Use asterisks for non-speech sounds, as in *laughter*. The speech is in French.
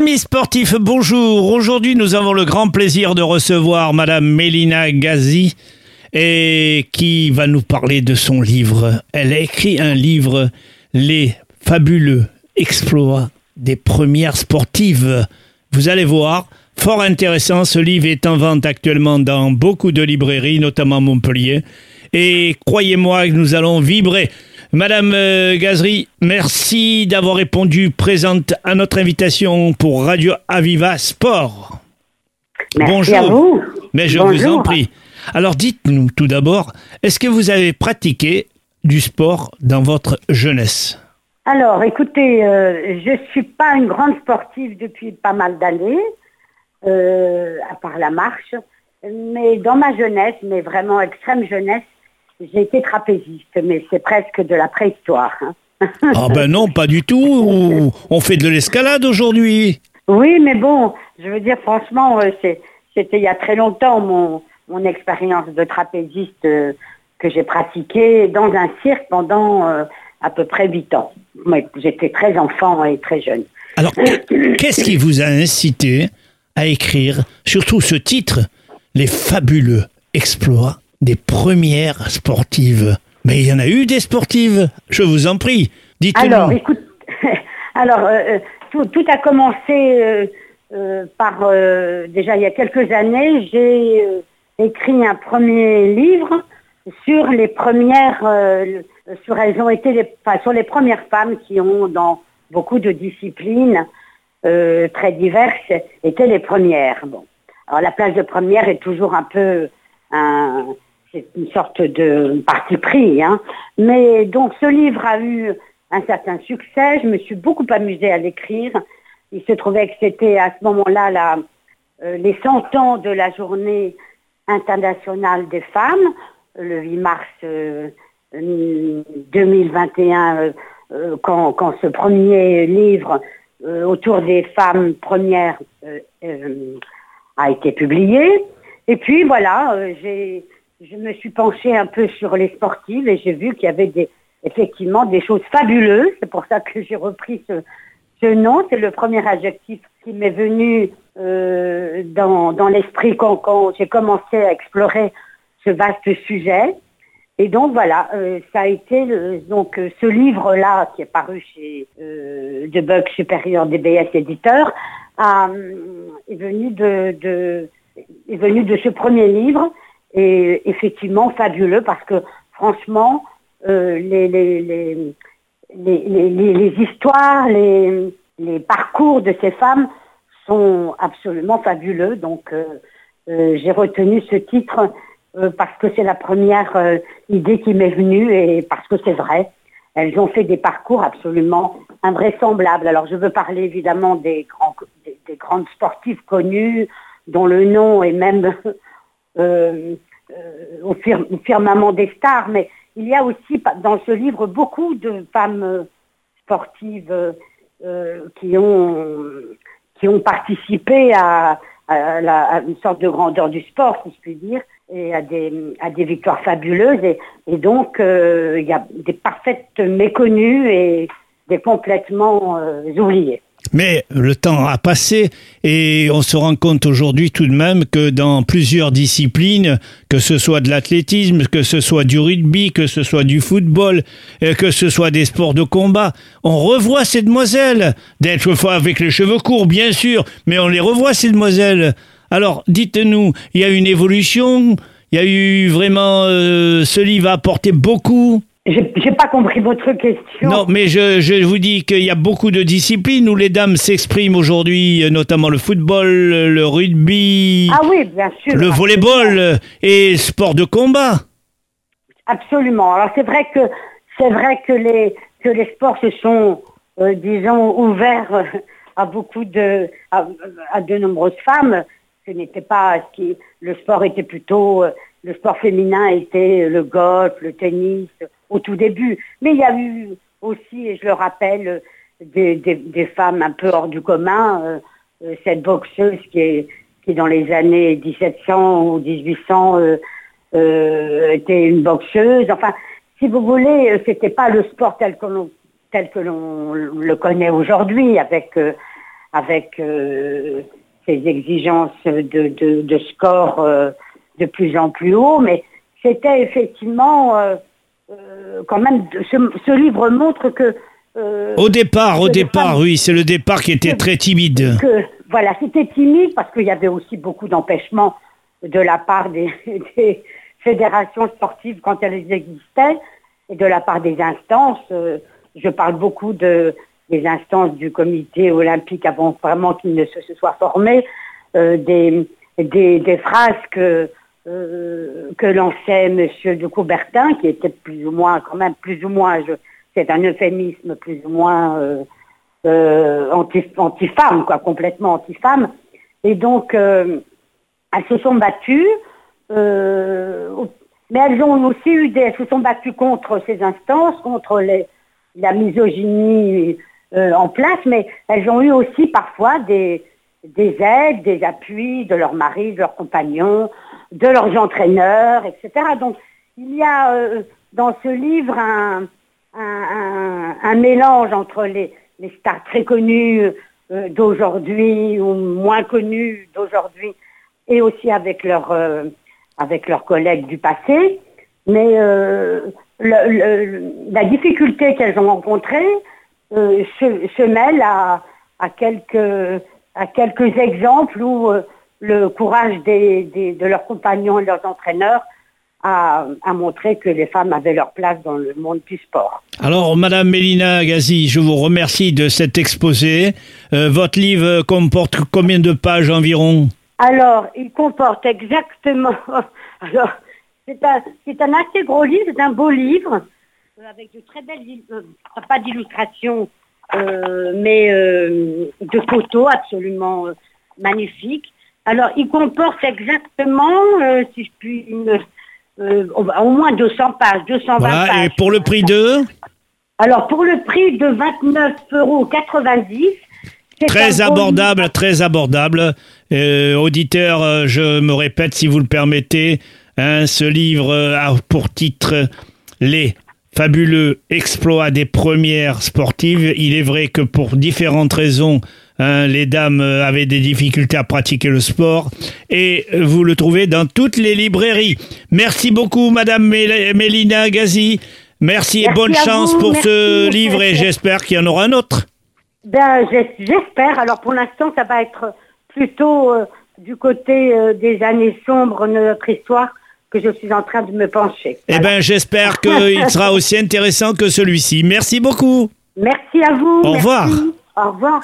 Amis sportifs, bonjour. Aujourd'hui, nous avons le grand plaisir de recevoir Madame Mélina Gazi et qui va nous parler de son livre. Elle a écrit un livre, Les fabuleux exploits des premières sportives. Vous allez voir, fort intéressant. Ce livre est en vente actuellement dans beaucoup de librairies, notamment Montpellier. Et croyez-moi, nous allons vibrer. Madame euh, Gazery, merci d'avoir répondu présente à notre invitation pour Radio Aviva Sport. Merci Bonjour. à vous. Mais je vous en prie. Alors dites-nous tout d'abord, est-ce que vous avez pratiqué du sport dans votre jeunesse? Alors, écoutez, euh, je suis pas une grande sportive depuis pas mal d'années, euh, à part la marche, mais dans ma jeunesse, mais vraiment extrême jeunesse, j'ai été trapéziste, mais c'est presque de la préhistoire. hein. *laughs* Ah ben non, pas du tout. On fait de l'escalade aujourd'hui. Oui, mais bon, je veux dire, franchement, euh, c'était il y a très longtemps mon, mon expérience de trapéziste euh, que j'ai pratiquée dans un cirque pendant euh, à peu près 8 ans. J'étais très enfant et très jeune. Alors, qu'est-ce qui vous a incité à écrire surtout ce titre, Les fabuleux exploits? Des premières sportives Mais il y en a eu des sportives, je vous en prie. Dites-nous. Alors, écoute, *laughs* alors euh, euh, tout, a commencé euh, par déjà il y a quelques années, j'ai écrit un premier livre sur les premières, sur elles ont été les, enfin, sur les premières femmes qui ont dans beaucoup de disciplines très diverses étaient les premières. Bon, alors la place de première est toujours un peu un, c'est une sorte de parti pris, hein. Mais donc ce livre a eu un certain succès. Je me suis beaucoup amusée à l'écrire. Il se trouvait que c'était à ce moment-là euh, les 100 ans de la journée internationale des femmes, le 8 mars euh, euh, 2021, euh, euh, quand, quand ce premier livre autour des femmes premières a été publié. Et puis voilà, j'ai, je me suis penchée un peu sur les sportives et j'ai vu qu'il y avait effectivement des choses fabuleuses. C'est pour ça que j'ai repris ce, nom. C'est le premier adjectif qui m'est venu euh, dans, l'esprit quand, j'ai commencé à explorer ce vaste sujet. Et donc voilà, euh, ça a été donc euh, ce livre-là qui est paru chez De Buck Supérieur DBS Éditeur est de est venu de ce premier livre et effectivement fabuleux parce que franchement euh, les, les, les, les, histoires, les, parcours de ces femmes sont absolument fabuleux. Donc euh, euh, j'ai retenu ce titre parce que c'est la première idée qui m'est venue et parce que c'est vrai. Elles ont fait des parcours absolument invraisemblables. Alors je veux parler évidemment des, grands, des, des grandes sportives connues dont le nom est même au, fir- au firmament des stars, mais il y a aussi dans ce livre beaucoup de femmes euh, sportives euh, euh, qui ont participé à, une sorte de grandeur du sport, si je puis dire, et à des, victoires fabuleuses. Et, donc, euh, il y a des parfaites méconnues et des complètement euh, oubliées. Mais le temps a passé et on se rend compte aujourd'hui tout de même que dans plusieurs disciplines, que ce soit de l'athlétisme, que ce soit du rugby, que ce soit du football, euh, que ce soit des sports de combat, on revoit ces demoiselles, d'être fois avec les cheveux courts bien sûr, mais on les revoit ces demoiselles. Alors dites-nous, il y a une évolution, il y a eu vraiment, euh, ce livre a apporté beaucoup? J'ai pas compris votre question. Non, mais je, je vous dis qu'il y a beaucoup de disciplines où les dames s'expriment aujourd'hui, euh, notamment le football, le rugby, Ah oui, bien sûr. le volleyball euh, et sport de combat. Absolument. Alors c'est vrai que c'est vrai que les que les sports se sont, euh, disons, ouverts à beaucoup de à, à de nombreuses femmes. Ce n'était pas ce qui le sport était plutôt le sport féminin était le golf, le tennis au tout début. Mais il y a eu aussi, et je le rappelle, des, femmes un peu hors du commun. euh, euh, cette boxeuse qui est qui dans les années 1700 ou 1800 euh, était une boxeuse. Enfin, si vous voulez, c'était pas le sport tel que l'on tel que l'on le connaît aujourd'hui, avec avec ses exigences de, de, score de plus en plus haut, mais c'était effectivement quand même, ce, ce livre montre que euh, Au départ, au départ, femmes- oui, c'est le départ qui était très timide. que voilà, c'était timide parce qu'il y avait aussi beaucoup d'empêchements de la part des, *laughs* des fédérations sportives quand elles existaient et de la part des instances. euh, je parle beaucoup de des instances du comité olympique avant vraiment qu'il ne se, se soit formé, euh, des, des, des phrases que, euh, que lançait Monsieur de Coubertin, qui était plus ou moins, quand même plus ou moins, c'est un euphémisme, plus ou moins euh, euh, anti, anti-femme, quoi, complètement anti-femme. Et donc, elles se sont battues, mais elles ont aussi eu des, elles se sont battues contre ces instances, contre la misogynie en place, mais elles ont eu aussi parfois des, des aides, des appuis de leurs maris, de leurs compagnons, de leurs entraîneurs, etc. Donc, il y a euh, dans ce livre un, un, un- mélange entre les, les stars très connues euh, d'aujourd'hui ou moins connues d'aujourd'hui et aussi avec leurs euh, avec leurs collègues du passé. Mais euh, le- le- la difficulté qu'elles ont rencontrée euh, se, se mêle à, à quelques à quelques exemples où euh, le courage des, des- de leurs compagnons et leurs entraîneurs a, a montré que les femmes avaient leur place dans le monde du sport. Alors, Madame Mélina Gazi, je vous remercie de cet exposé. Euh, votre livre comporte combien de pages environ? Alors, il comporte exactement. *laughs* Alors, c'est un, assez gros livre, c'est un beau livre euh, avec de très belles, euh, pas d'illustrations, euh, mais de photos absolument magnifiques. Alors, il comporte exactement, euh, si je puis, euh, au moins 200 pages, 220 Voilà, pages. et pour le prix de Alors, pour le prix de 29,90 euros, c'est Très abordable, très abordable. Euh, auditeur, je me répète, si vous le permettez, hein, ce livre a pour titre Les fabuleux exploits des premières sportives. Il est vrai que pour différentes raisons, hein, les dames euh, avaient des difficultés à pratiquer le sport et euh, vous le trouvez dans toutes les librairies. Merci beaucoup, Madame Mél- Mélina Gazi. Merci, et bonne chance vous, pour merci, ce livre et j'espère qu'il y en aura un autre. Ben, j'es- j'espère. Alors pour l'instant, ça va être plutôt euh, du côté euh, des années sombres de notre histoire que je suis en train de me pencher. Eh Voilà. ben, j'espère qu'il *laughs* sera aussi intéressant que celui-ci. Merci beaucoup. Merci à vous. Au merci. revoir. Au revoir.